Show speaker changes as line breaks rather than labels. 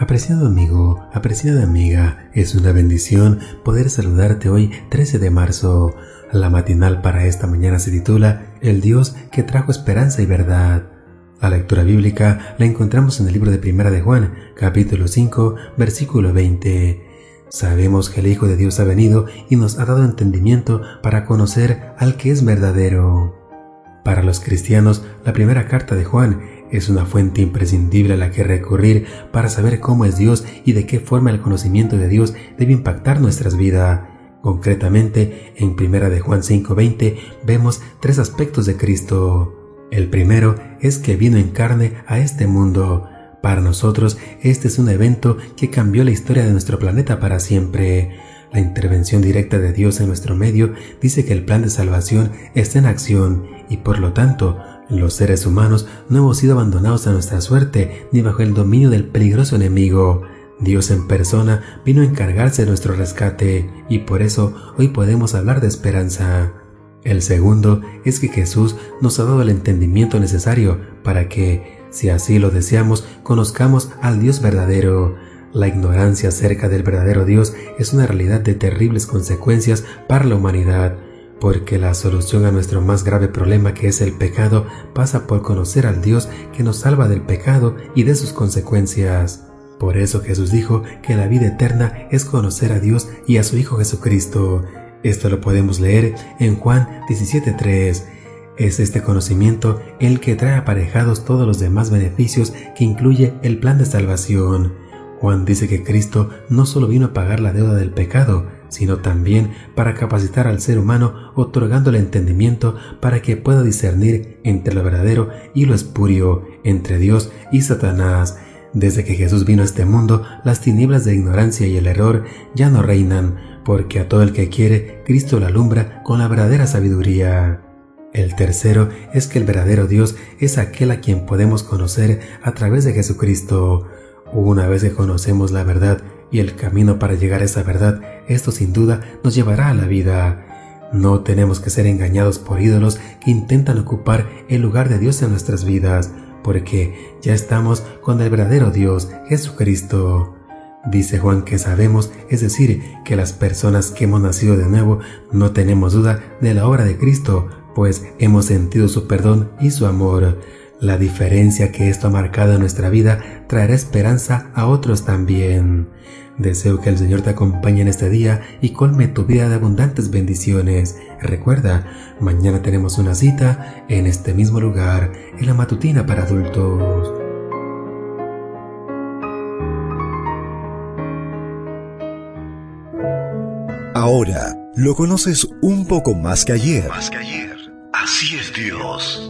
Apreciado amigo, apreciada amiga, es una bendición poder saludarte hoy 13 de marzo. La matinal para esta mañana se titula El Dios que trajo esperanza y verdad. La lectura bíblica la encontramos en el libro de Primera de Juan, capítulo 5, versículo 20. Sabemos que el Hijo de Dios ha venido y nos ha dado entendimiento para conocer al que es verdadero. Para los cristianos, la primera carta de Juan es una fuente imprescindible a la que recurrir para saber cómo es Dios y de qué forma el conocimiento de Dios debe impactar nuestras vidas. Concretamente, en 1 de Juan 5:20 vemos tres aspectos de Cristo. El primero es que vino en carne a este mundo. Para nosotros, este es un evento que cambió la historia de nuestro planeta para siempre. La intervención directa de Dios en nuestro medio dice que el plan de salvación está en acción y por lo tanto los seres humanos no hemos sido abandonados a nuestra suerte ni bajo el dominio del peligroso enemigo. Dios en persona vino a encargarse de nuestro rescate y por eso hoy podemos hablar de esperanza. El segundo es que Jesús nos ha dado el entendimiento necesario para que, si así lo deseamos, conozcamos al Dios verdadero. La ignorancia acerca del verdadero Dios es una realidad de terribles consecuencias para la humanidad porque la solución a nuestro más grave problema que es el pecado pasa por conocer al Dios que nos salva del pecado y de sus consecuencias. Por eso Jesús dijo que la vida eterna es conocer a Dios y a su Hijo Jesucristo. Esto lo podemos leer en Juan 17.3. Es este conocimiento el que trae aparejados todos los demás beneficios que incluye el plan de salvación. Juan dice que Cristo no solo vino a pagar la deuda del pecado, sino también para capacitar al ser humano otorgándole entendimiento para que pueda discernir entre lo verdadero y lo espurio, entre Dios y Satanás. Desde que Jesús vino a este mundo, las tinieblas de ignorancia y el error ya no reinan, porque a todo el que quiere, Cristo lo alumbra con la verdadera sabiduría. El tercero es que el verdadero Dios es aquel a quien podemos conocer a través de Jesucristo. Una vez que conocemos la verdad y el camino para llegar a esa verdad, esto sin duda nos llevará a la vida. No tenemos que ser engañados por ídolos que intentan ocupar el lugar de Dios en nuestras vidas, porque ya estamos con el verdadero Dios, Jesucristo. Dice Juan que sabemos, es decir, que las personas que hemos nacido de nuevo no tenemos duda de la obra de Cristo, pues hemos sentido su perdón y su amor. La diferencia que esto ha marcado en nuestra vida traerá esperanza a otros también. Deseo que el Señor te acompañe en este día y colme tu vida de abundantes bendiciones. Recuerda, mañana tenemos una cita en este mismo lugar, en la matutina para adultos.
Ahora lo conoces un poco más que ayer.
Más que ayer. Así es Dios.